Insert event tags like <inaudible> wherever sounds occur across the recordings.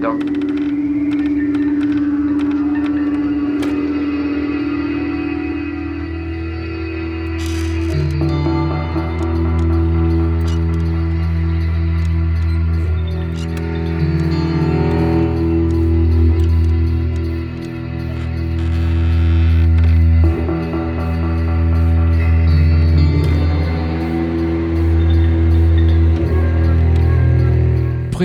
Qui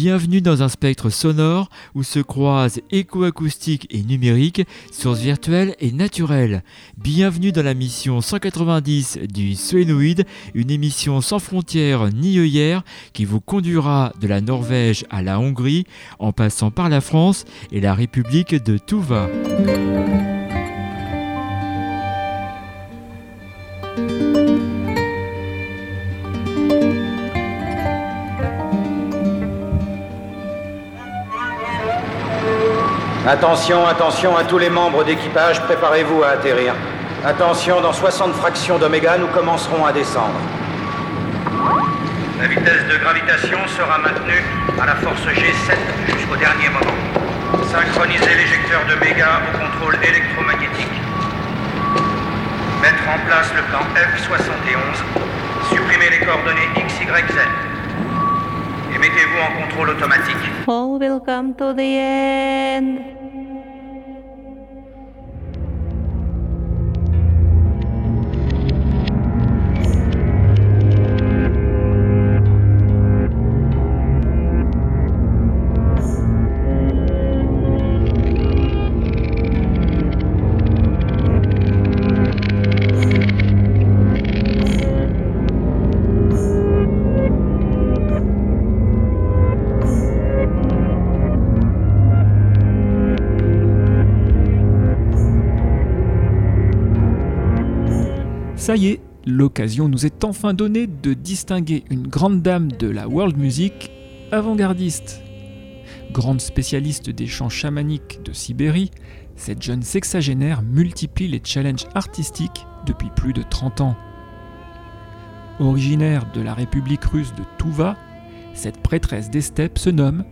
Bienvenue dans un spectre sonore où se croisent éco-acoustique et numérique, sources virtuelles et naturelles. Bienvenue dans la mission 190 du Suénoïde, une émission sans frontières ni œillères qui vous conduira de la Norvège à la Hongrie en passant par la France et la République de Touva. Attention, attention à tous les membres d'équipage, préparez-vous à atterrir. Attention, dans 60 fractions d'oméga, nous commencerons à descendre. La vitesse de gravitation sera maintenue à la force G7 jusqu'au dernier moment. Synchronisez l'éjecteur de méga au contrôle électromagnétique. Mettre en place le plan F71. Supprimer les coordonnées X, Y, Z. Et mettez-vous en contrôle automatique. All will come to the end. Ça y est, l'occasion nous est enfin donnée de distinguer une grande dame de la world music avant-gardiste. Grande spécialiste des chants chamaniques de Sibérie, cette jeune sexagénaire multiplie les challenges artistiques depuis plus de 30 ans. Originaire de la République russe de Touva, cette prêtresse des steppes se nomme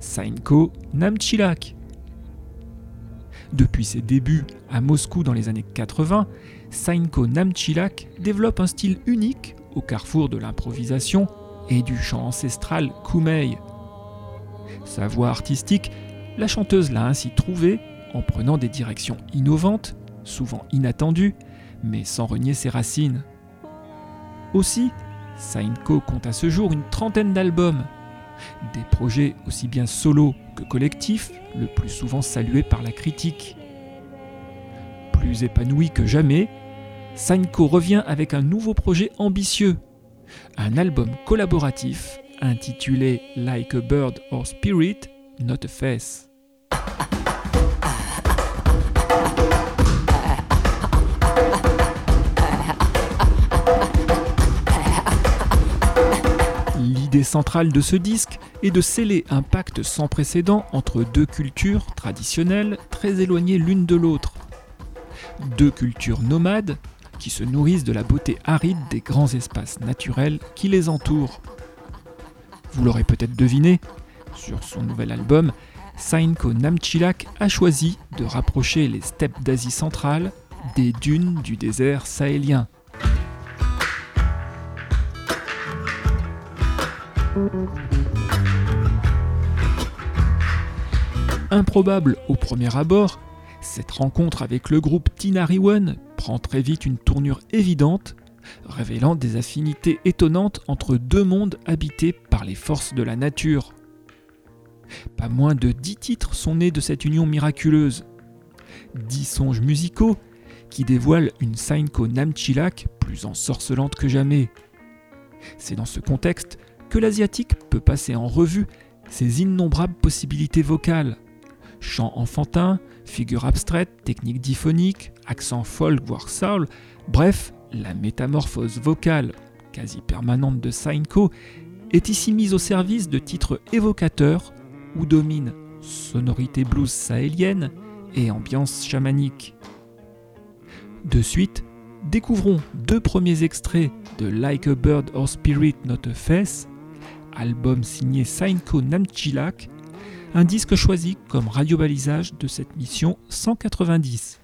Sainko Namchilak. Depuis ses débuts à Moscou dans les années 80, Sainko Namchilak développe un style unique au carrefour de l'improvisation et du chant ancestral Kumei. Sa voix artistique, la chanteuse l'a ainsi trouvée en prenant des directions innovantes, souvent inattendues, mais sans renier ses racines. Aussi, Sainko compte à ce jour une trentaine d'albums, des projets aussi bien solo que collectifs, le plus souvent salués par la critique. Plus épanoui que jamais, Sainko revient avec un nouveau projet ambitieux, un album collaboratif intitulé Like a Bird or Spirit, Not a Face. L'idée centrale de ce disque est de sceller un pacte sans précédent entre deux cultures traditionnelles très éloignées l'une de l'autre. Deux cultures nomades qui se nourrissent de la beauté aride des grands espaces naturels qui les entourent. Vous l'aurez peut-être deviné, sur son nouvel album, Sainko Namchilak a choisi de rapprocher les steppes d'Asie centrale des dunes du désert sahélien. Improbable au premier abord, cette rencontre avec le groupe Tinariwen prend très vite une tournure évidente, révélant des affinités étonnantes entre deux mondes habités par les forces de la nature. Pas moins de dix titres sont nés de cette union miraculeuse. Dix songes musicaux qui dévoilent une Sainko Namchilak plus ensorcelante que jamais. C'est dans ce contexte que l'asiatique peut passer en revue ses innombrables possibilités vocales. Chant enfantin, figure abstraite, technique diphonique, accent folk voire soul, bref, la métamorphose vocale, quasi permanente de Sainko, est ici mise au service de titres évocateurs où dominent sonorité blues sahélienne et ambiance chamanique. De suite, découvrons deux premiers extraits de Like a Bird or Spirit Not a Face, album signé Sainko Namchilak, un disque choisi comme radio-balisage de cette mission 190.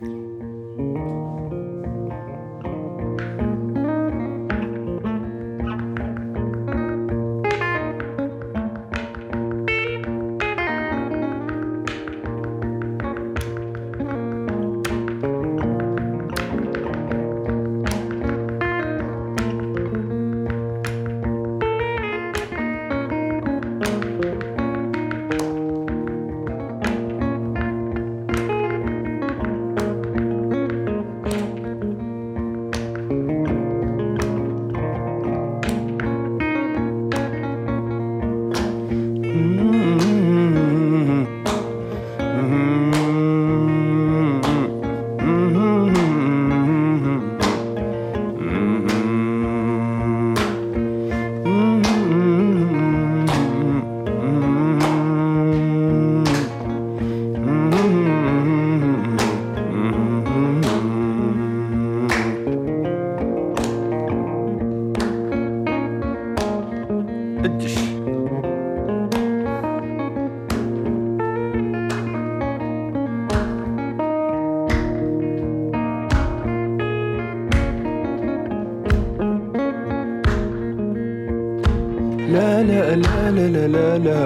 لا لا لا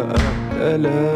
لا لا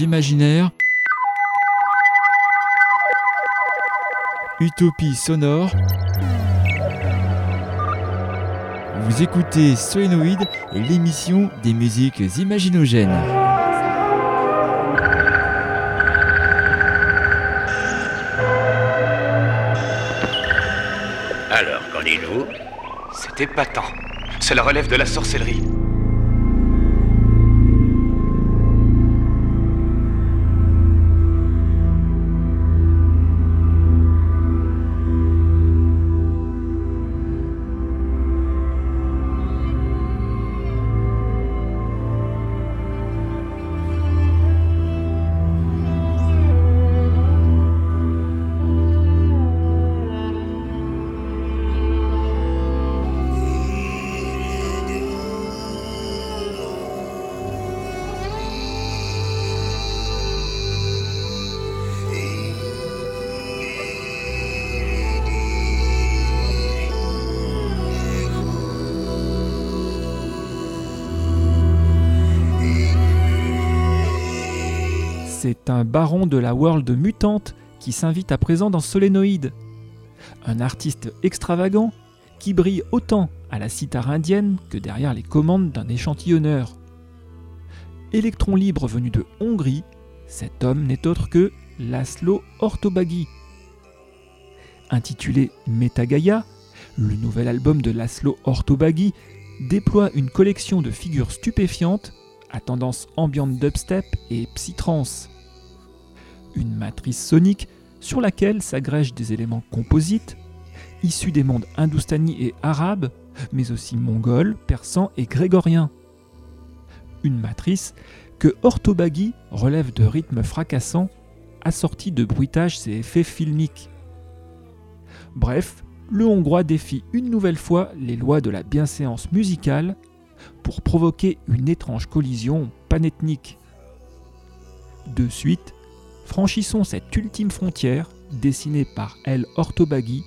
imaginaires, utopie sonore. Vous écoutez Soenoid et l'émission des musiques imaginogènes. Alors, qu'en dites-vous? C'est épatant. Cela relève de la sorcellerie. Un baron de la world mutante qui s'invite à présent dans Solénoïde. Un artiste extravagant qui brille autant à la cithare indienne que derrière les commandes d'un échantillonneur. Électron libre venu de Hongrie, cet homme n'est autre que Laszlo Ortobagi. Intitulé Metagaya, le nouvel album de Laszlo Ortobagi déploie une collection de figures stupéfiantes à tendance ambiante dubstep et psytrance. Une matrice sonique sur laquelle s'agrègent des éléments composites, issus des mondes hindoustani et arabes, mais aussi mongols, persans et grégoriens. Une matrice que Ortobagi relève de rythmes fracassants, assortis de bruitages et effets filmiques. Bref, le Hongrois défie une nouvelle fois les lois de la bienséance musicale pour provoquer une étrange collision panethnique. De suite, franchissons cette ultime frontière dessinée par El Ortobagi,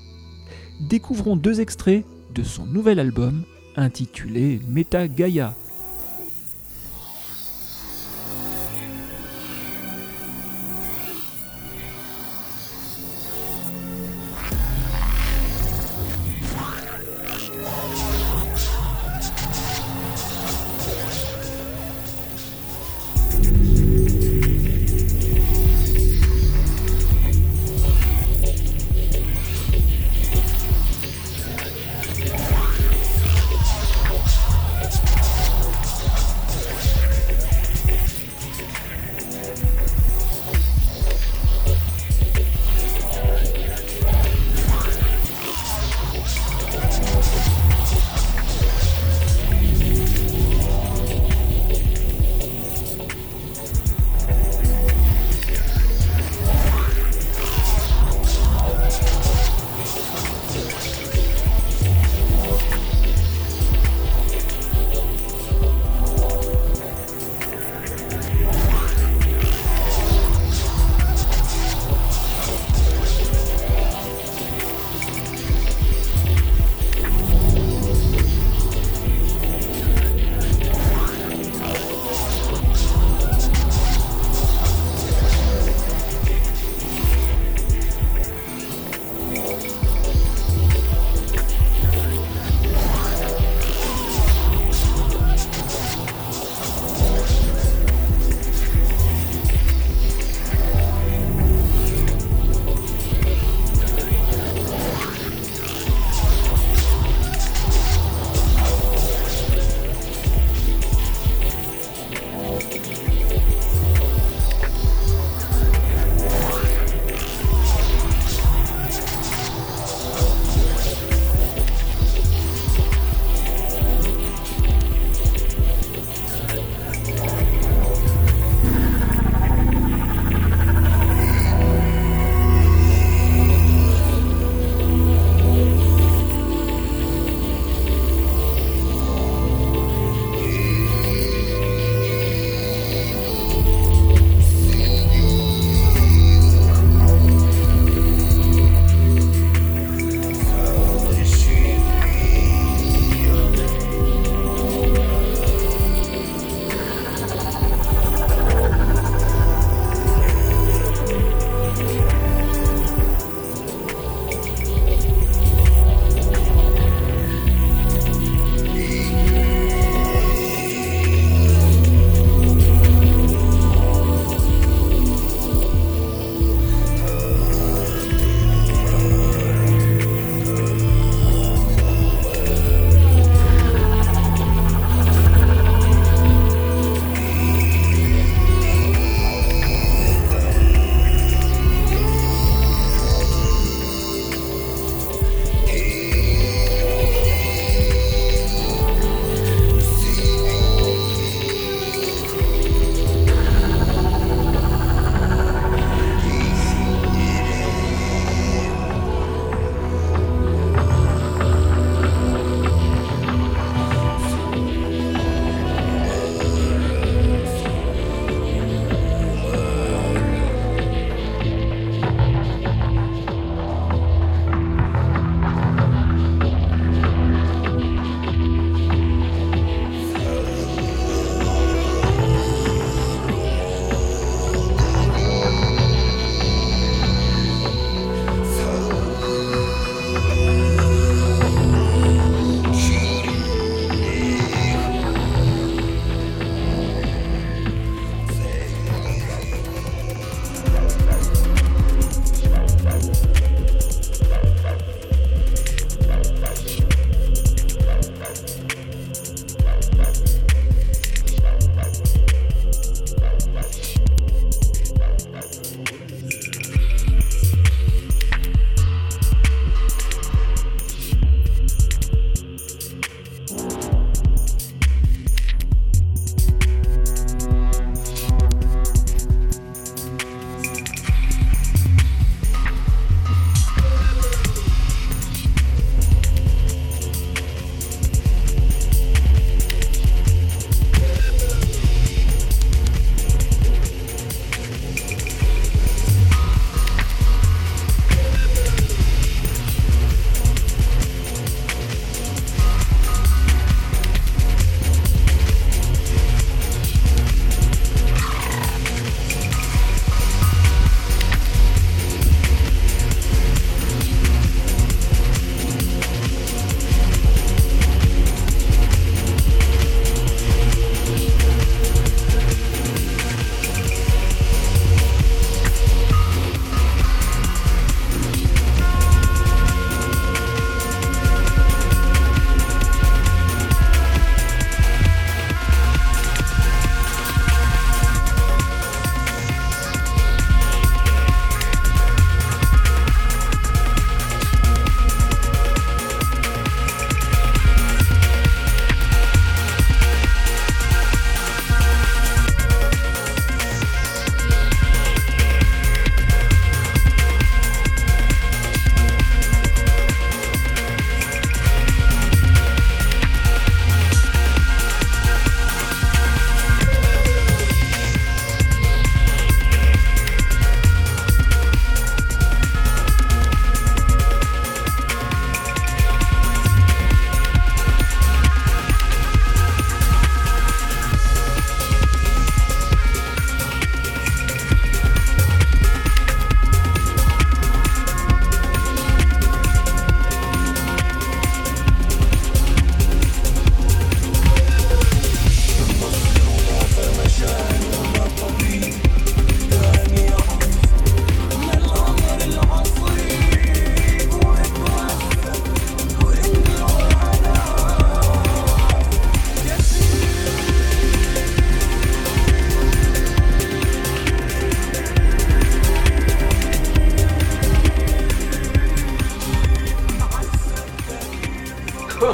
découvrons deux extraits de son nouvel album intitulé Meta Gaia.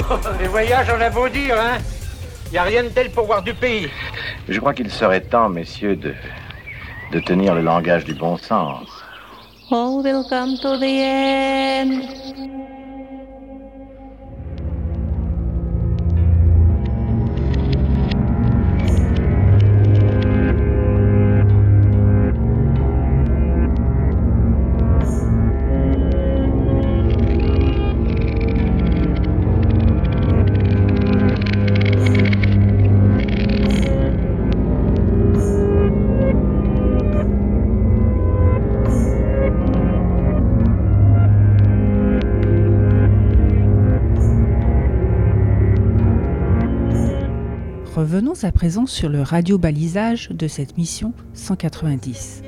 <laughs> les voyages, on a beau dire, hein Y a rien de tel pour voir du pays. Je crois qu'il serait temps, messieurs, de, de tenir le langage du bon sens. All will come to the end. À présent sur le radio-balisage de cette mission 190,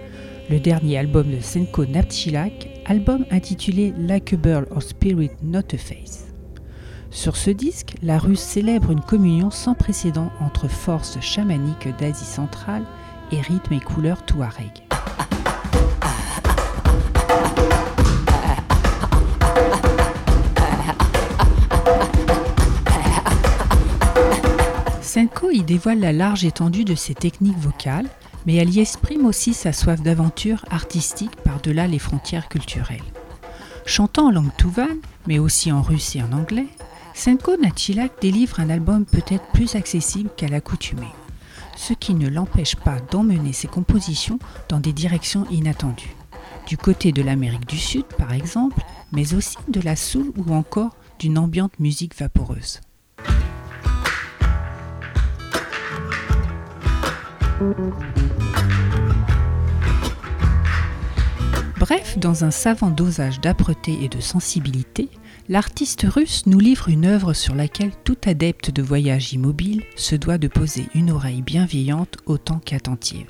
le dernier album de Senko Napchilak, album intitulé Like a Bird or Spirit Not a Face. Sur ce disque, la Russe célèbre une communion sans précédent entre forces chamaniques d'Asie centrale et rythme et couleurs touareg. Senko y dévoile la large étendue de ses techniques vocales, mais elle y exprime aussi sa soif d'aventure artistique par-delà les frontières culturelles. Chantant en langue touvane, mais aussi en russe et en anglais, Senko Nachilak délivre un album peut-être plus accessible qu'à l'accoutumée, ce qui ne l'empêche pas d'emmener ses compositions dans des directions inattendues, du côté de l'Amérique du Sud par exemple, mais aussi de la soul ou encore d'une ambiante musique vaporeuse. Bref, dans un savant dosage d'âpreté et de sensibilité, l'artiste russe nous livre une œuvre sur laquelle tout adepte de voyage immobile se doit de poser une oreille bienveillante autant qu'attentive.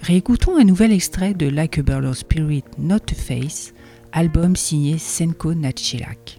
Réécoutons un nouvel extrait de Like a Bird Spirit Not a Face, album signé Senko Nachilak.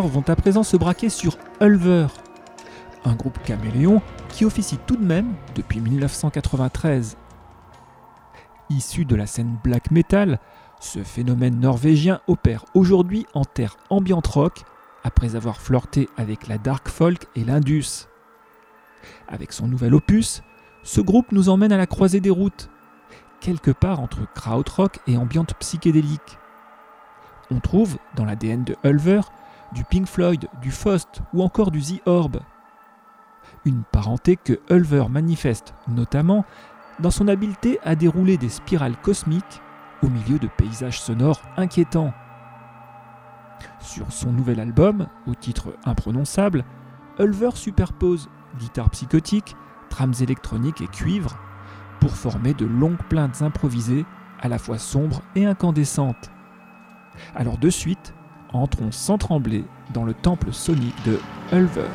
Vont à présent se braquer sur Ulver, un groupe caméléon qui officie tout de même depuis 1993. Issu de la scène black metal, ce phénomène norvégien opère aujourd'hui en terre ambient rock après avoir flirté avec la dark folk et l'indus. Avec son nouvel opus, ce groupe nous emmène à la croisée des routes, quelque part entre krautrock et ambiante psychédélique. On trouve dans l'ADN de Ulver du Pink Floyd, du Faust ou encore du The Orb. Une parenté que Ulver manifeste notamment dans son habileté à dérouler des spirales cosmiques au milieu de paysages sonores inquiétants. Sur son nouvel album, au titre imprononçable, Ulver superpose guitare psychotique, trames électroniques et cuivre pour former de longues plaintes improvisées à la fois sombres et incandescentes. Alors de suite, entrons sans trembler dans le temple sonique de Ulver.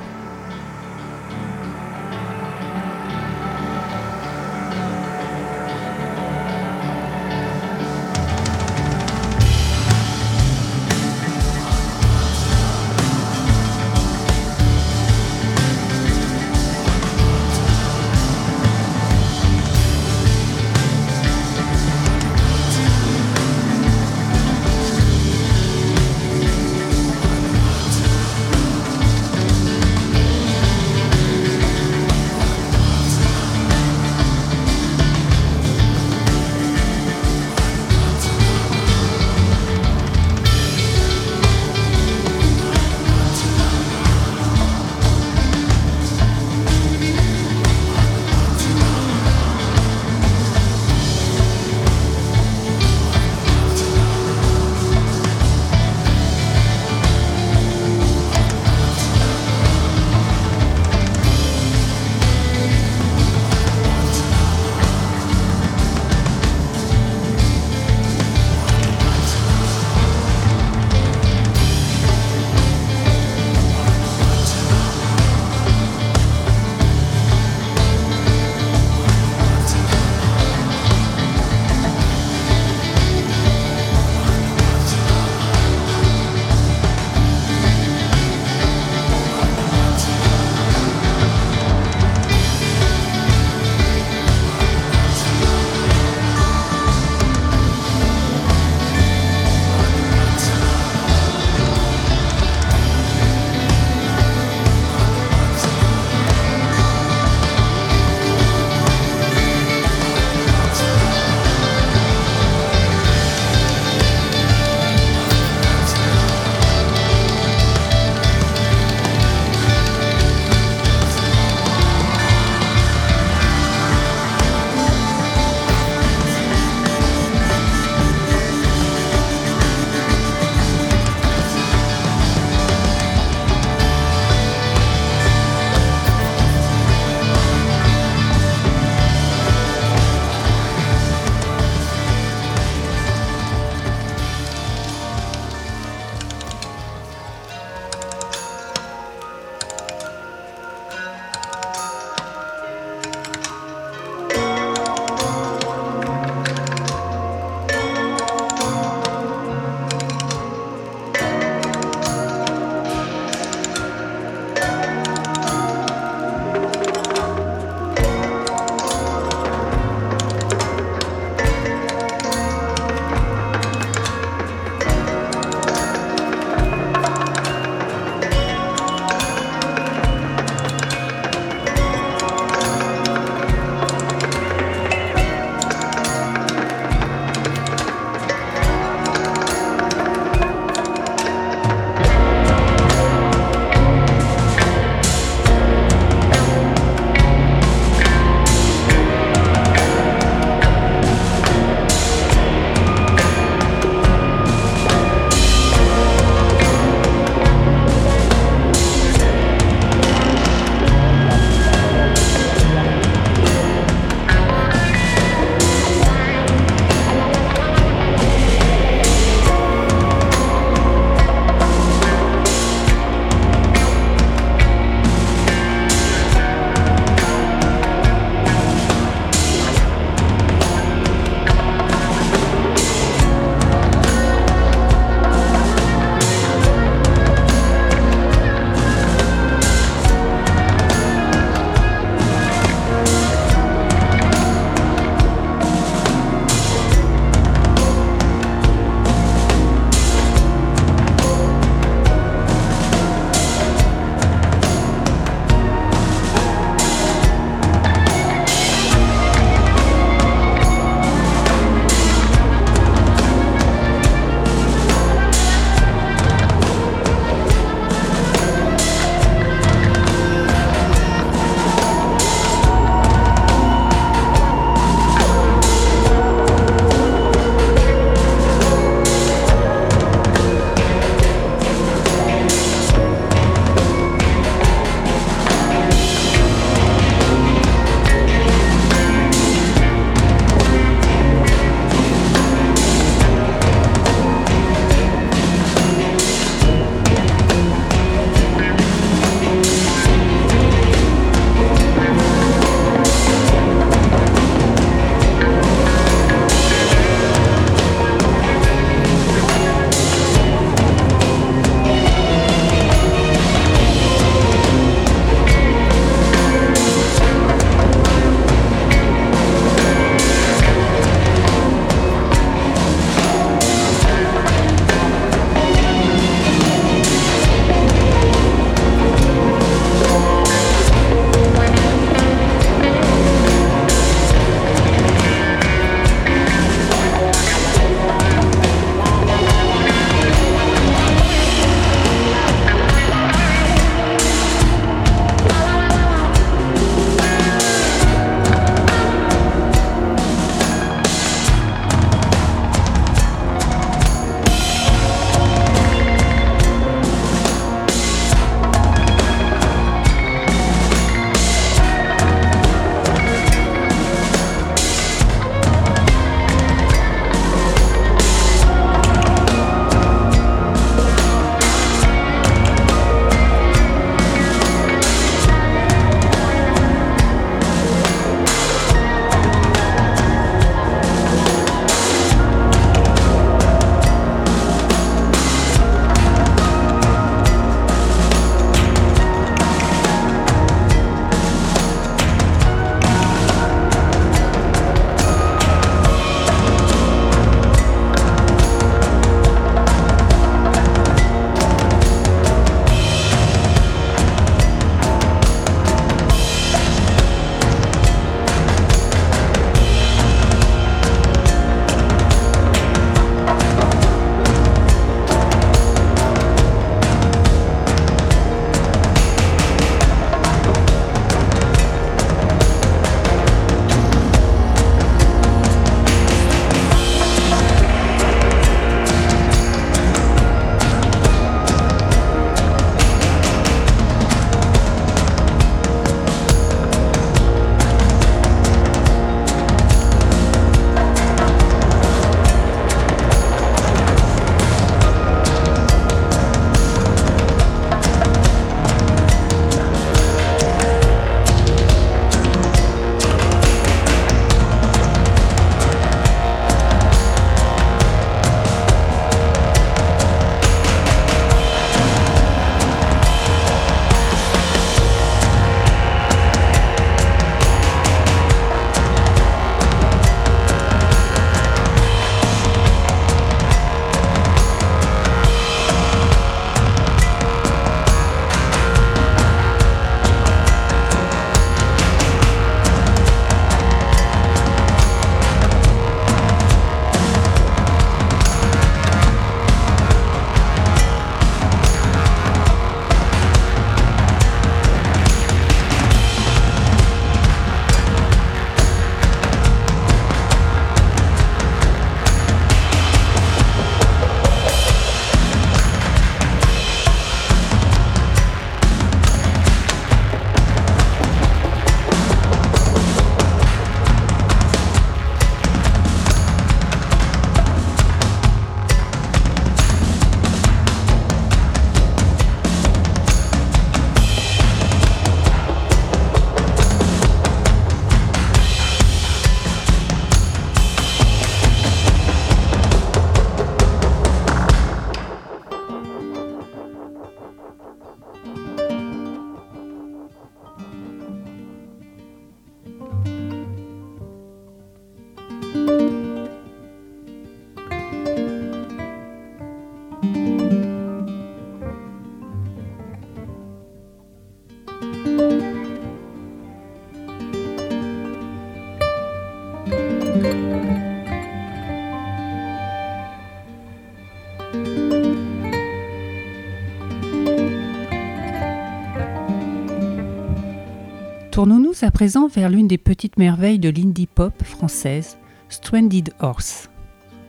Tournons-nous à présent vers l'une des petites merveilles de l'indie pop française, Stranded Horse.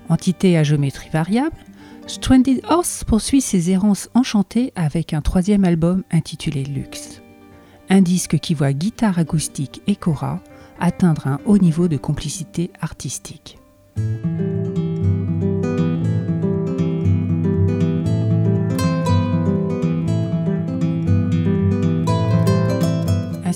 Entité à géométrie variable, Stranded Horse poursuit ses errances enchantées avec un troisième album intitulé Luxe. Un disque qui voit guitare acoustique et cora atteindre un haut niveau de complicité artistique.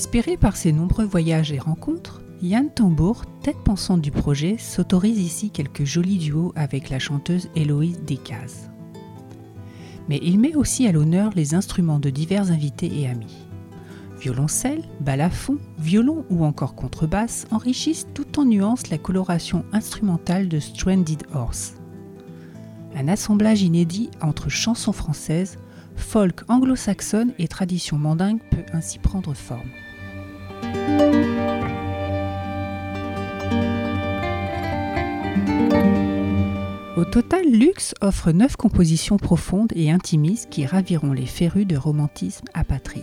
Inspiré par ses nombreux voyages et rencontres, Yann Tambour, tête pensante du projet, s'autorise ici quelques jolis duos avec la chanteuse Héloïse Descazes. Mais il met aussi à l'honneur les instruments de divers invités et amis. Violoncelle, balafon, violon ou encore contrebasse enrichissent tout en nuances la coloration instrumentale de Stranded Horse. Un assemblage inédit entre chansons françaises, folk anglo-saxonne et tradition mandingue peut ainsi prendre forme. Au total, Lux offre neuf compositions profondes et intimistes qui raviront les férus de romantisme apatride.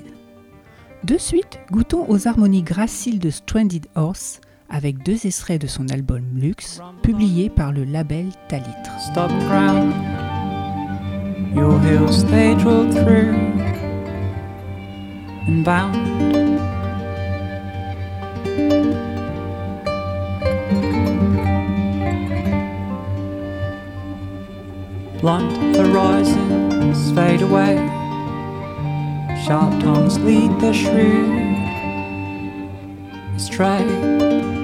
De suite, goûtons aux harmonies graciles de Stranded Horse avec deux extraits de son album Lux, publié par le label Talitre. Stop ground. Your heels they through and bound. Blunt horizons fade away. Sharp tongues lead the shrew astray.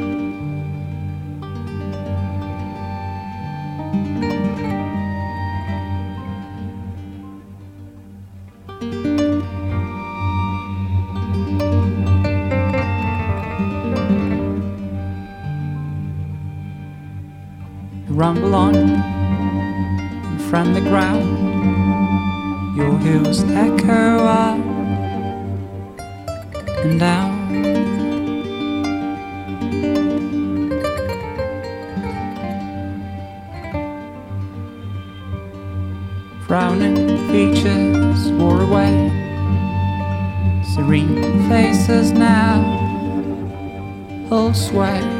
On and from the ground your heels echo up and down. Frowning features wore away. Serene faces now all sway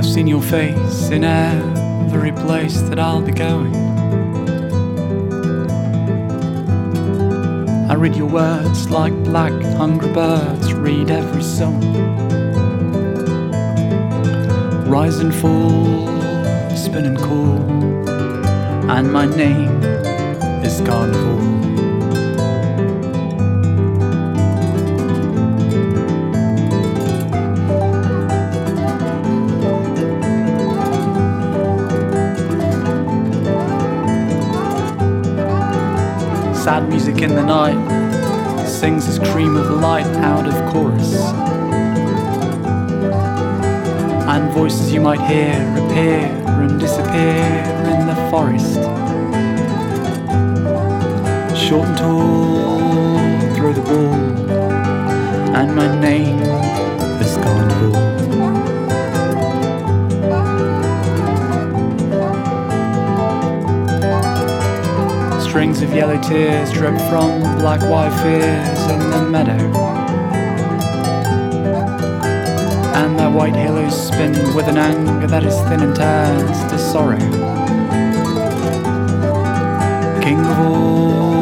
I've seen your face in every place that I'll be going. I read your words like black, hungry birds read every song. Rise and fall, spin and call, and my name is Carnival. Sad music in the night sings as cream of light out of chorus. And voices you might hear appear and disappear in the forest. Short and tall, throw the ball, and my name is Carnival. Of yellow tears drip from black white fears in the meadow. And their white halos spin with an anger that is thin and turns to sorrow. King of all,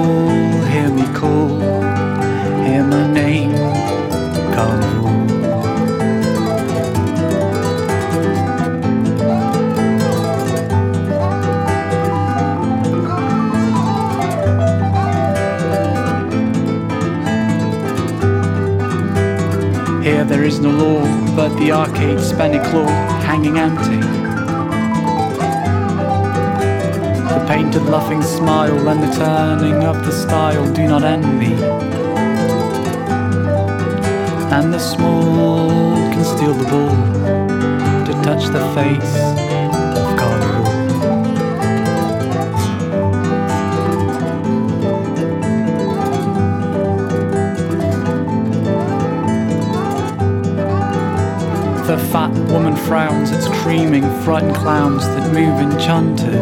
no law, but the arcade's spanny claw hanging empty. The painted laughing smile and the turning of the style do not end me. And the small can steal the ball to touch the face The fat woman frowns at screaming, frightened clowns that move enchanted.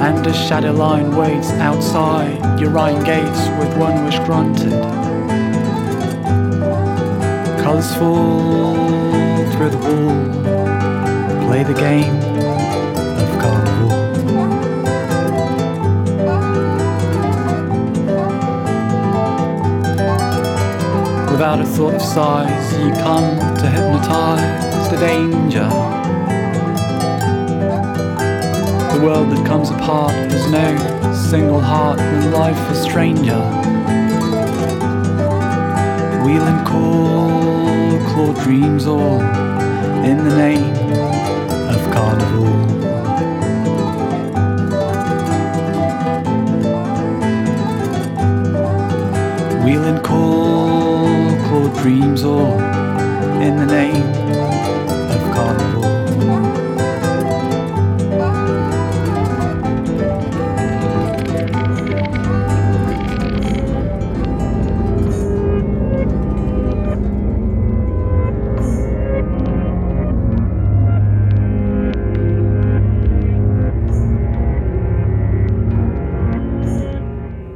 And a shadow line waits outside your iron gates with one wish granted. Colours fall through the wall, play the game Without a thought of size, you come to hypnotize the danger. The world that comes apart has no single heart when life a stranger. Wheel and call, claw dreams all in the name of carnival. Wheel and call, claw dreams all in the name of carnival.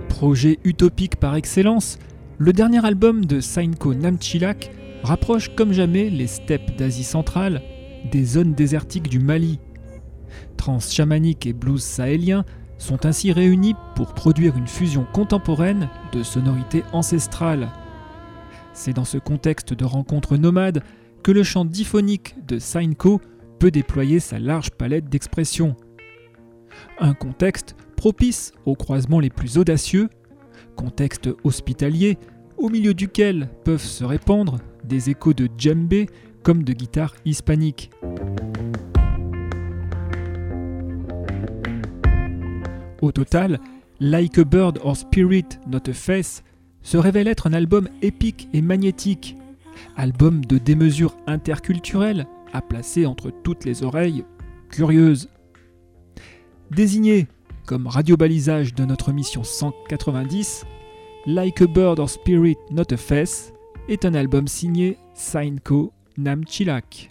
Projet utopique par excellence, le dernier album de Sainko Namchilak rapproche comme jamais les steppes d'Asie centrale des zones désertiques du Mali. Trans chamanique et blues sahélien sont ainsi réunis pour produire une fusion contemporaine de sonorités ancestrales. C'est dans ce contexte de rencontres nomades que le chant diphonique de Sainko peut déployer sa large palette d'expressions. Un contexte propice aux croisements les plus audacieux, contexte hospitalier au milieu duquel peuvent se répandre des échos de djembé comme de guitare hispanique. Au total, Like a Bird or Spirit Not a Face se révèle être un album épique et magnétique, album de démesure interculturelle à placer entre toutes les oreilles curieuses. Désigné comme radiobalisage de notre mission 190, Like a Bird or Spirit Not a Face est un album signé Sainko Namchilak.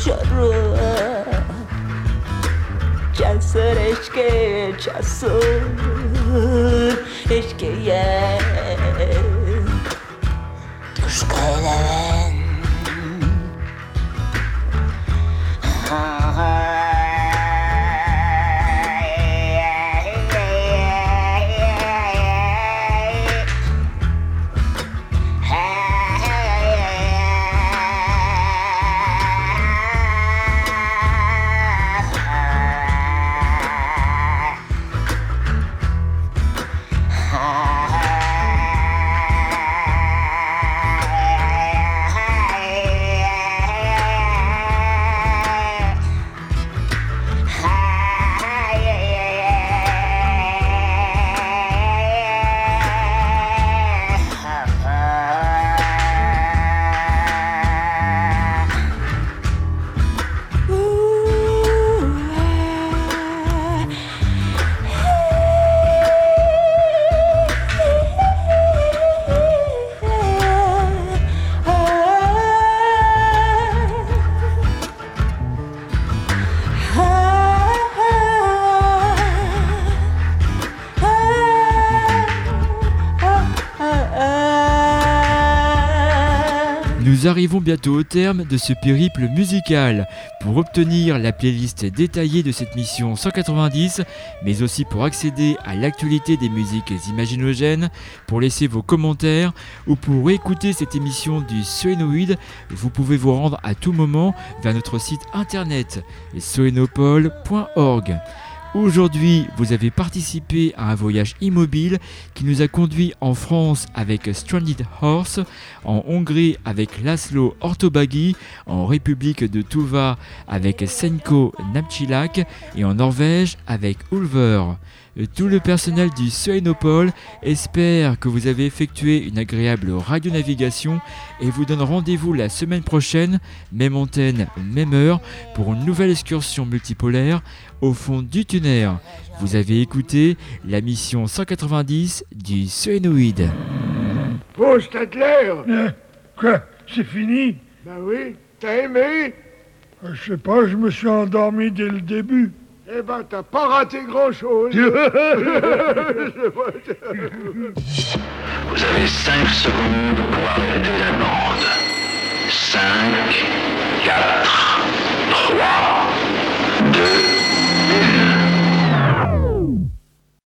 uçarım Çalsın eşke çalsın Eşkeye. Arrivons bientôt au terme de ce périple musical. Pour obtenir la playlist détaillée de cette mission 190, mais aussi pour accéder à l'actualité des musiques imaginogènes, pour laisser vos commentaires ou pour écouter cette émission du Soénoïde, vous pouvez vous rendre à tout moment vers notre site internet soénopole.org. Aujourd'hui, vous avez participé à un voyage immobile qui nous a conduit en France avec Stranded Horse, en Hongrie avec Laszlo Ortobagi, en République de Tuva avec Senko Napchilak et en Norvège avec Ulver. Tout le personnel du Soénopole espère que vous avez effectué une agréable radionavigation et vous donne rendez-vous la semaine prochaine, même antenne, même heure, pour une nouvelle excursion multipolaire au fond du tunnel. Vous avez écouté la mission 190 du Soénoïde. Oh, c'était clair Quoi C'est fini? Ben oui, t'as aimé? Je sais pas, je me suis endormi dès le début. Eh ben, t'as pas raté grand-chose. <laughs> Vous avez 5 secondes pour arrêter la bande. 5, 4, 3, 2, 1.